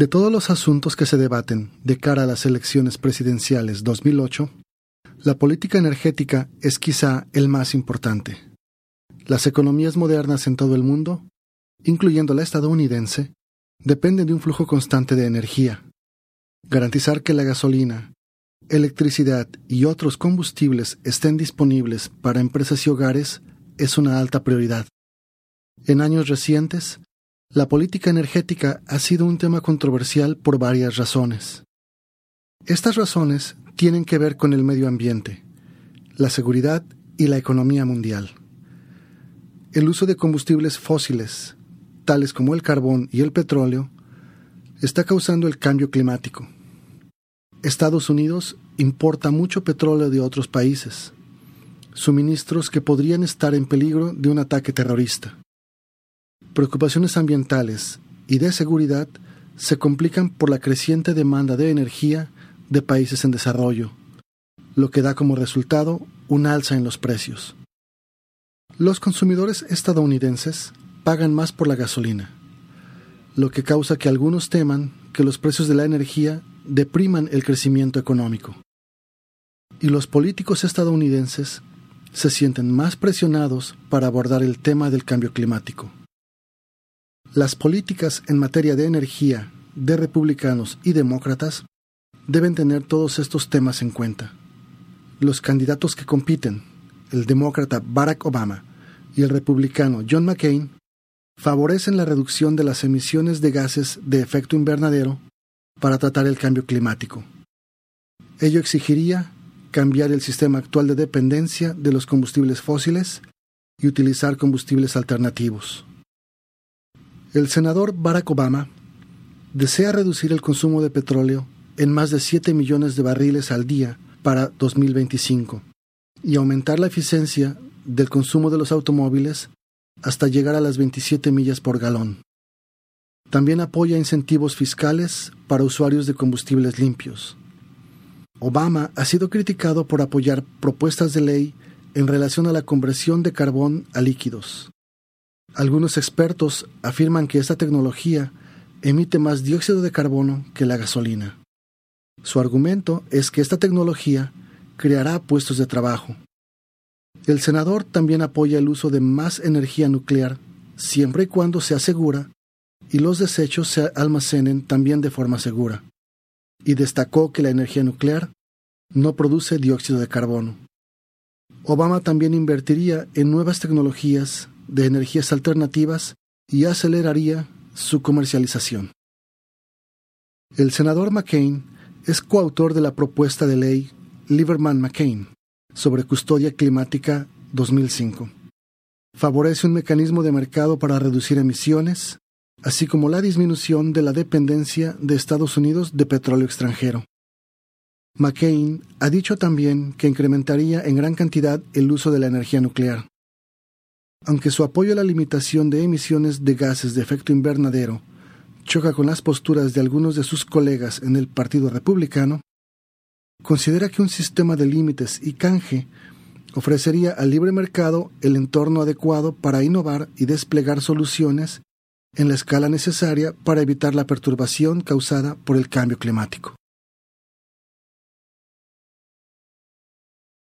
De todos los asuntos que se debaten de cara a las elecciones presidenciales 2008, la política energética es quizá el más importante. Las economías modernas en todo el mundo, incluyendo la estadounidense, dependen de un flujo constante de energía. Garantizar que la gasolina, electricidad y otros combustibles estén disponibles para empresas y hogares es una alta prioridad. En años recientes, la política energética ha sido un tema controversial por varias razones. Estas razones tienen que ver con el medio ambiente, la seguridad y la economía mundial. El uso de combustibles fósiles, tales como el carbón y el petróleo, está causando el cambio climático. Estados Unidos importa mucho petróleo de otros países, suministros que podrían estar en peligro de un ataque terrorista. Preocupaciones ambientales y de seguridad se complican por la creciente demanda de energía de países en desarrollo, lo que da como resultado un alza en los precios. Los consumidores estadounidenses pagan más por la gasolina, lo que causa que algunos teman que los precios de la energía depriman el crecimiento económico. Y los políticos estadounidenses se sienten más presionados para abordar el tema del cambio climático. Las políticas en materia de energía de republicanos y demócratas deben tener todos estos temas en cuenta. Los candidatos que compiten, el demócrata Barack Obama y el republicano John McCain, favorecen la reducción de las emisiones de gases de efecto invernadero para tratar el cambio climático. Ello exigiría cambiar el sistema actual de dependencia de los combustibles fósiles y utilizar combustibles alternativos. El senador Barack Obama desea reducir el consumo de petróleo en más de 7 millones de barriles al día para 2025 y aumentar la eficiencia del consumo de los automóviles hasta llegar a las 27 millas por galón. También apoya incentivos fiscales para usuarios de combustibles limpios. Obama ha sido criticado por apoyar propuestas de ley en relación a la conversión de carbón a líquidos. Algunos expertos afirman que esta tecnología emite más dióxido de carbono que la gasolina. Su argumento es que esta tecnología creará puestos de trabajo. El senador también apoya el uso de más energía nuclear siempre y cuando se asegura y los desechos se almacenen también de forma segura, y destacó que la energía nuclear no produce dióxido de carbono. Obama también invertiría en nuevas tecnologías de energías alternativas y aceleraría su comercialización. El senador McCain es coautor de la propuesta de ley Lieberman-McCain sobre custodia climática 2005. Favorece un mecanismo de mercado para reducir emisiones, así como la disminución de la dependencia de Estados Unidos de petróleo extranjero. McCain ha dicho también que incrementaría en gran cantidad el uso de la energía nuclear. Aunque su apoyo a la limitación de emisiones de gases de efecto invernadero choca con las posturas de algunos de sus colegas en el Partido Republicano, considera que un sistema de límites y canje ofrecería al libre mercado el entorno adecuado para innovar y desplegar soluciones en la escala necesaria para evitar la perturbación causada por el cambio climático.